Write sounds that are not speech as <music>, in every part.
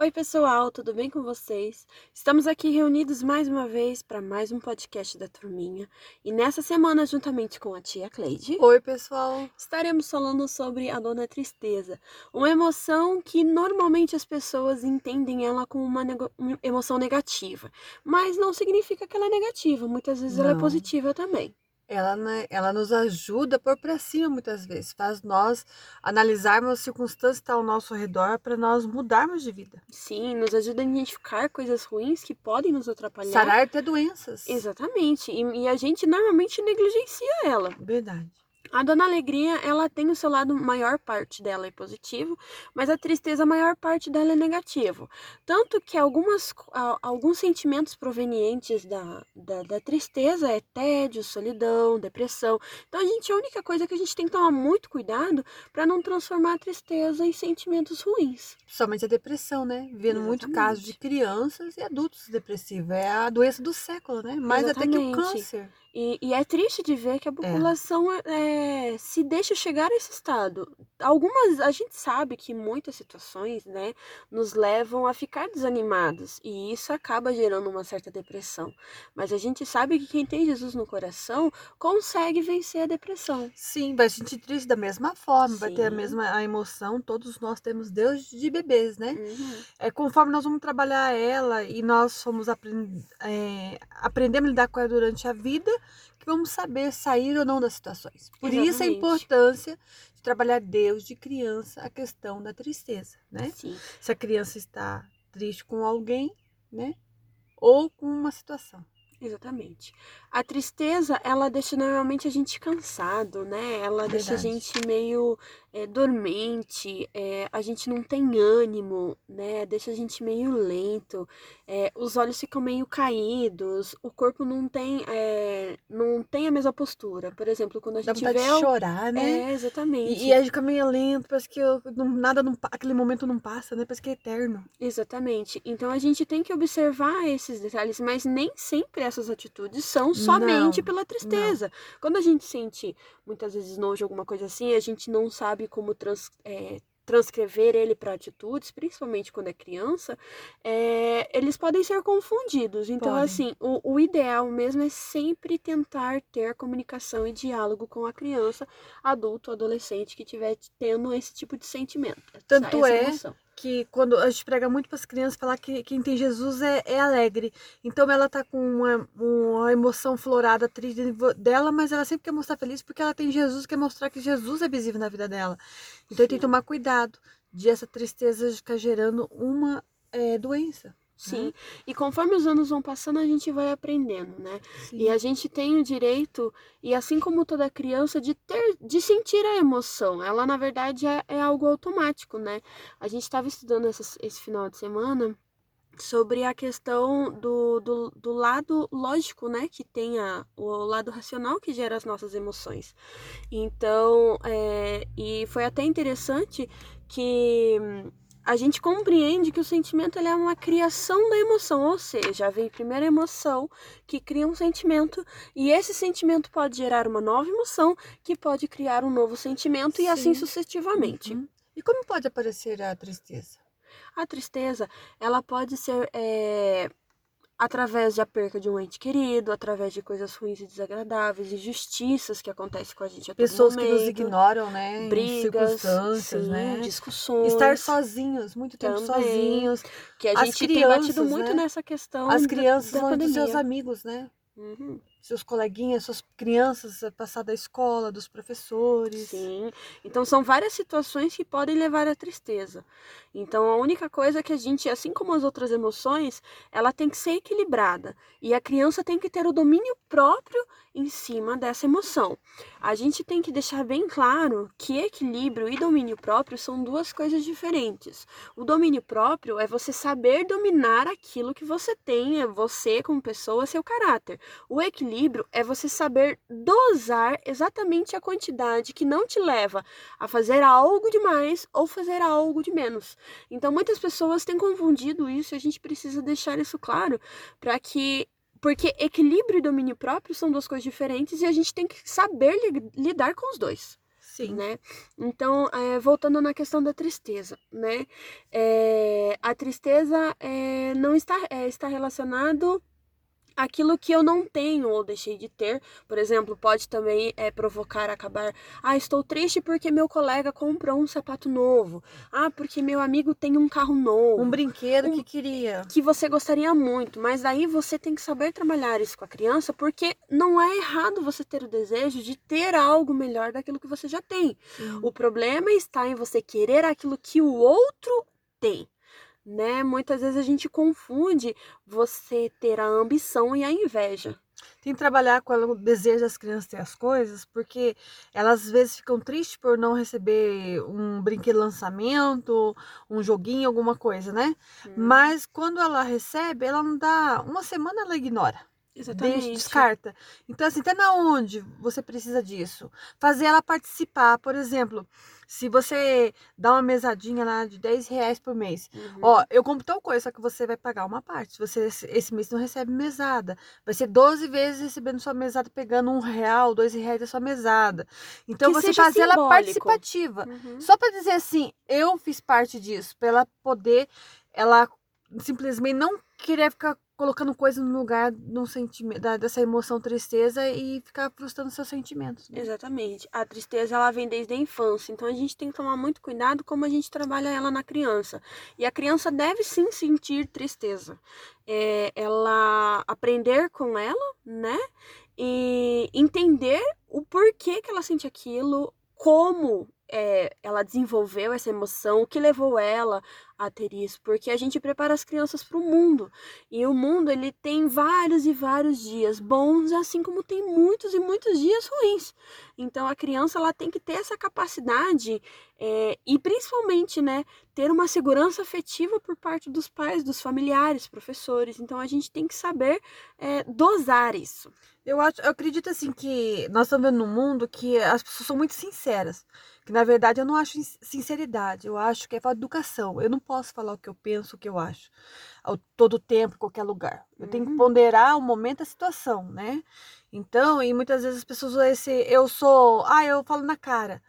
Oi, pessoal, tudo bem com vocês? Estamos aqui reunidos mais uma vez para mais um podcast da Turminha. E nessa semana, juntamente com a tia Cleide, Oi, pessoal. estaremos falando sobre a dona tristeza. Uma emoção que normalmente as pessoas entendem ela como uma nego- uma emoção negativa. Mas não significa que ela é negativa, muitas vezes ela é Não. positiva também. Ela, né, ela nos ajuda a pôr pra cima muitas vezes, faz nós analisarmos as circunstâncias que estão ao nosso redor para nós mudarmos de vida. Sim, nos ajuda a identificar coisas ruins que podem nos atrapalhar. Sarar até doenças. Exatamente. E, e a gente normalmente negligencia ela. Verdade. A Dona Alegria, ela tem o seu lado, maior parte dela é positivo, mas a tristeza, maior parte dela é negativo. Tanto que algumas, alguns sentimentos provenientes da, da, da tristeza é tédio, solidão, depressão. Então, a gente, a única coisa que a gente tem que tomar muito cuidado para não transformar a tristeza em sentimentos ruins. Principalmente a depressão, né? Vendo muito caso de Exatamente. crianças e adultos depressivos. É a doença do século, né? Mais até que o Exatamente. câncer. E, e é triste de ver que a população é, se deixa chegar a esse estado. Algumas, a gente sabe que muitas situações, né, nos levam a ficar desanimados e isso acaba gerando uma certa depressão. Mas a gente sabe que quem tem Jesus no coração consegue vencer a depressão. Sim, vai sentir triste da mesma forma, vai ter a Sim. mesma a emoção. Todos nós temos Deus de bebês, né? Uhum. É conforme nós vamos trabalhar ela e nós fomos aprend... é, aprendendo a lidar com ela durante a vida, vamos saber sair ou não das situações. Por isso a Exatamente. importância de trabalhar Deus de criança a questão da tristeza, né? Sim. Se a criança está triste com alguém, né? Ou com uma situação. Exatamente. A tristeza, ela deixa normalmente a gente cansado, né? Ela deixa a Verdade. gente meio é, dormente, é, a gente não tem ânimo, né? Deixa a gente meio lento, é, os olhos ficam meio caídos, o corpo não tem, é, não tem a mesma postura. Por exemplo, quando a Dá gente vontade vê. de chorar, né? É, exatamente. E, e aí fica meio lento, parece que eu- não- nada não, aquele momento não passa, né? Parece que é eterno. Exatamente. Então a gente tem que observar esses detalhes, mas nem sempre essas atitudes são somente Não, pela tristeza. Quando a gente sente muitas vezes nojo, alguma coisa assim, a gente não sabe como trans- é, transcrever ele para atitudes, principalmente quando é criança, é, eles podem ser confundidos. Então, assim, o, o ideal mesmo é sempre tentar ter comunicação e diálogo com a criança, adulto, adolescente que estiver tendo esse tipo de sentimento. essa- Tanto essa é emoção. Que quando a gente prega muito para as crianças falar que quem tem Jesus é, é alegre. Então ela tá com uma, uma emoção florada, triste dela, mas ela sempre quer mostrar feliz porque ela tem Jesus, quer mostrar que Jesus é visível na vida dela. Então tem que tomar cuidado de essa tristeza ficar gerando uma é, doença. Sim, e conforme os anos vão passando, a gente vai aprendendo, né? Sim. E a gente tem o direito, e assim como toda criança, de ter, de sentir a emoção. Ela, na verdade, é, é algo automático, né? A gente estava estudando essas- esse final de semana sobre a questão do, do, do lado lógico, né? Que tem a, o lado racional que gera as nossas emoções. Então, é, e foi até interessante que a gente compreende que o sentimento é uma criação da emoção, ou seja, vem primeiro a emoção que cria um sentimento e esse sentimento pode gerar uma nova emoção que pode criar um novo sentimento e assim Sim. sucessivamente. Uhum. E como pode aparecer a tristeza? A tristeza, ela pode ser é, através da perca de um ente querido, através de coisas ruins e desagradáveis, injustiças que acontecem com a gente a Pessoas que nos momento, ignoram, né? brigas, circunstâncias, sim, né? discussões. Estar sozinhos, muito tempo Também. sozinhos. Que a gente tem batido crianças, muito né? nessa questão As da- crianças da vão dos seus amigos, né? Uhum, Seus coleguinhas, suas crianças, a passar da escola, dos professores. sim. Então são várias situações que podem levar à tristeza. Então a única coisa é que a gente, assim como as outras emoções, ela tem que ser equilibrada. E a criança tem que ter o domínio próprio em cima dessa emoção. A gente tem que deixar bem claro que equilíbrio e domínio próprio são duas coisas diferentes. O domínio próprio é você saber dominar aquilo que você tem, é você como pessoa, seu caráter. O equilíbrio é você saber dosar exatamente a quantidade que não te leva a fazer algo demais ou fazer algo de menos. Então muitas pessoas têm confundido isso e a gente precisa deixar isso claro para que porque equilíbrio e domínio próprio são duas coisas diferentes e a gente tem que saber li- lidar com os dois. Sim. né? Então, é, voltando na questão da tristeza, né? É, a tristeza é, não está, é, está relacionado aquilo que eu não tenho ou deixei de ter. Por exemplo, pode também é, provocar acabar. Ah, estou triste porque meu colega comprou um sapato novo. Ah, porque meu amigo tem um carro novo. Um brinquedo Um- que queria. Que você gostaria muito, mas aí você tem que saber trabalhar isso com a criança, porque não é errado você ter o desejo de ter algo melhor daquilo que você já tem. Sim. O problema está em você querer aquilo que o outro tem. Né? Muitas vezes a gente confunde você ter a ambição e a inveja. Tem que trabalhar com o desejo das crianças ter as coisas, porque elas às vezes ficam tristes por não receber um brinquedo lançamento, um joguinho, alguma coisa, né? Hum. Mas quando ela recebe, ela não dá. Uma semana ela ignora. Deixa, descarta. Então, assim, até na onde você precisa disso? Fazer ela participar. Por exemplo, se você dá uma mesadinha lá de 10 reais por mês. Uhum. Ó, eu compro tal coisa, só que você vai pagar uma parte. Você esse- mês não recebe mesada, vai ser 12 vezes recebendo sua mesada, pegando um real, dois reais da sua mesada. Então, Que você fazer ela participativa. Uhum. Só para dizer assim, eu fiz parte disso, para ela poder, ela simplesmente não querer ficar colocando coisa no lugar de um sentimento, dessa emoção, tristeza e ficar frustrando seus sentimentos. né? Exatamente. A tristeza ela vem desde a infância, então a gente tem que tomar muito cuidado como a gente trabalha ela na criança. E a criança deve sim sentir tristeza. É, ela aprender com ela, né? E entender o porquê que ela sente aquilo, como é, ela desenvolveu essa emoção, o que levou ela a ter isso, porque a gente prepara as crianças para o mundo. E o mundo ele tem vários e vários dias bons, assim como tem muitos e muitos dias ruins. Então a criança ela tem que ter essa capacidade é, e principalmente, né, ter uma segurança afetiva por parte dos pais, dos familiares, professores. Então a gente tem que saber é, dosar isso. Eu, acho, eu acredito assim que nós estamos vendo num mundo que as pessoas são muito sinceras. Que na verdade eu não acho sin- sinceridade, eu acho que é falta de educação. Eu não posso falar o que eu penso, o que eu acho, ao todo tempo, em qualquer lugar. Eu tenho que Uhum. ponderar o momento, a situação, né? Então, e muitas vezes as pessoas usam esse eu sou, ah, eu falo na cara.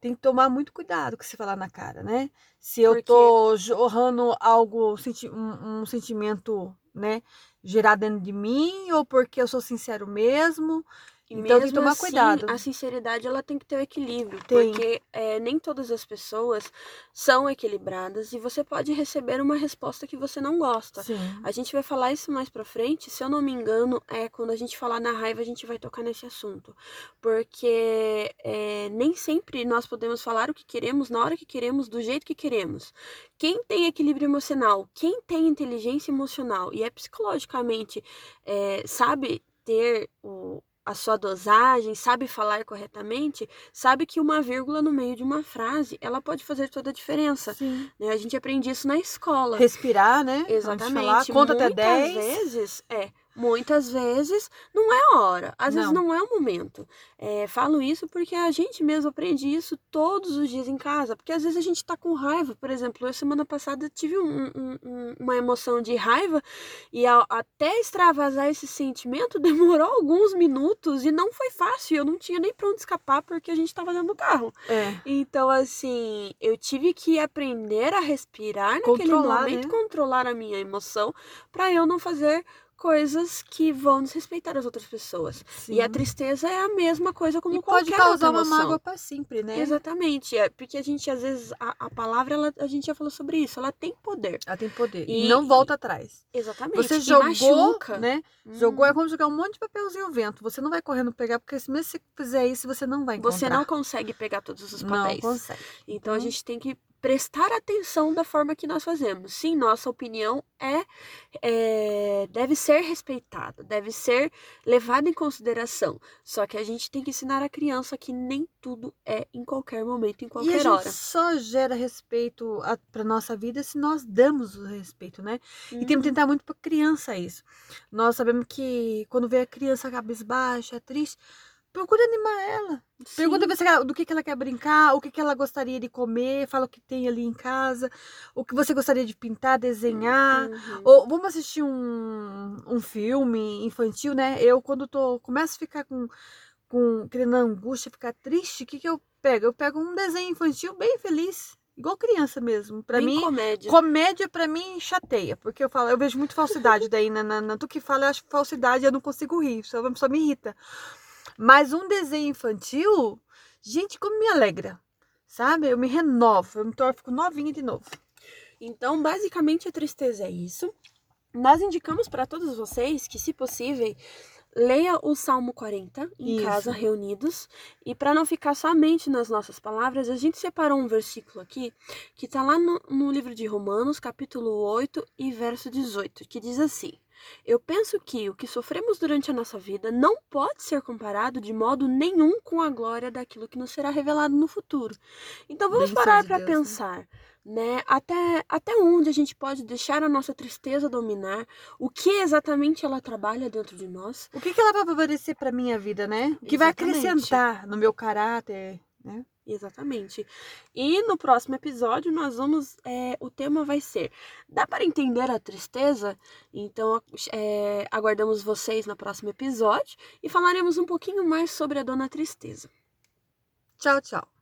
Tem que tomar muito cuidado com se falar na cara, né? Se eu Porque- tô jorrando algo, um, um sentimento, né, gerado dentro de mim, ou porque eu sou sincero mesmo. E Então tem que tomar assim, cuidado. A sinceridade ela tem que ter o equilíbrio, Tem. porque é, nem todas as pessoas são equilibradas e você pode receber uma resposta que você não gosta. Sim. A gente vai falar isso mais pra frente, se eu não me engano, é quando a gente falar na raiva, a gente vai tocar nesse assunto. Porque é, nem sempre nós podemos falar o que queremos na hora que queremos, do jeito que queremos. Quem tem equilíbrio emocional, quem tem inteligência emocional e é psicologicamente, é, sabe ter o, a sua dosagem, sabe falar corretamente, sabe que uma vírgula no meio de uma frase, ela pode fazer toda a diferença. Né? A gente aprende isso na escola. Respirar, né? Exatamente. falar, conta até muitas 10. vezes, é, muitas vezes não é a hora, às vezes Não. não é o momento. É, falo isso porque a gente mesmo aprende isso todos os dias em casa, porque às vezes a gente tá com raiva, por exemplo, eu semana passada tive um- um- um- uma emoção de raiva e até extravasar esse sentimento <laughs> demorou alguns minutos e não foi fácil, eu não tinha nem pra onde escapar porque a gente tava dentro do carro. É. Então, assim, eu tive que aprender a respirar naquele Controlar, momento, né? controlar a minha emoção, pra eu não fazer coisas que vão desrespeitar as outras pessoas. E a Sim. tristeza é a mesma coisa como E pode qualquer causar outra uma emoção. mágoa para sempre, né? Exatamente, é porque a gente às vezes a, a palavra ela, a gente já falou sobre isso, ela tem poder. Ela tem poder. E, E- não volta atrás. Exatamente. Você e jogou, machuca. né? Hum. Jogou é como jogar um monte de papelzinho ao vento. Você não vai correndo pegar, porque se mesmo se fizer isso, você não vai encontrar. Você não consegue pegar todos os Não papéis. consegue. Então a Então- gente tem que prestar atenção da forma que nós fazemos. Sim, nossa opinião é, é, deve ser respeitada, deve ser levada em consideração. Só que a gente tem que ensinar a criança que nem tudo é em qualquer momento, em E a qualquer gente hora. só gera respeito a, pra nossa vida se nós damos o respeito, né? E tem que tentar muito pra criança isso. Nós sabemos que quando vê a criança cabisbaixa, triste, procura animar ela. Pergunta Sim. se ela- do que, que ela quer brincar, o que, que ela gostaria de comer, fala o que tem ali em casa, o que você gostaria de pintar, desenhar. Uhum. Ou vamos assistir um, um filme infantil, né? Eu, quando tô, começo a ficar com, com querendo angústia, ficar triste, o que, que eu pega? Eu pego um desenho infantil bem feliz, igual criança mesmo. Para mim, comédia. comédia para mim chateia, porque eu falo, eu vejo muito falsidade daí na, na, na tu que fala, eu acho falsidade, eu não consigo rir, só, só me irrita. Mas um desenho infantil, gente, como me alegra, sabe? Eu me renovo, eu me torno, fico novinha de novo. Então, basicamente, a tristeza é isso. Nós indicamos para todos vocês que, se possível, leia o Salmo 40 em Isso. casa, reunidos. E para não ficar somente nas nossas palavras, a gente separou um versículo aqui que está lá no, no livro de Romanos, capítulo 8 e verso 18, que diz assim. Eu penso que o que sofremos durante a nossa vida não pode ser comparado de modo nenhum com a glória daquilo que nos será revelado no futuro. Então vamos Bênção parar de para né? pensar, né? Até, até onde a gente pode deixar a nossa tristeza dominar, o que exatamente ela trabalha dentro de nós. O que, que ela vai favorecer para minha vida, né? O que vai Exatamente. acrescentar no meu caráter, né? Exatamente. E no próximo episódio nós vamos. é, o tema vai ser Dá para entender a tristeza? Então é, aguardamos vocês no próximo episódio e falaremos um pouquinho mais sobre a Dona Tristeza. Tchau, tchau.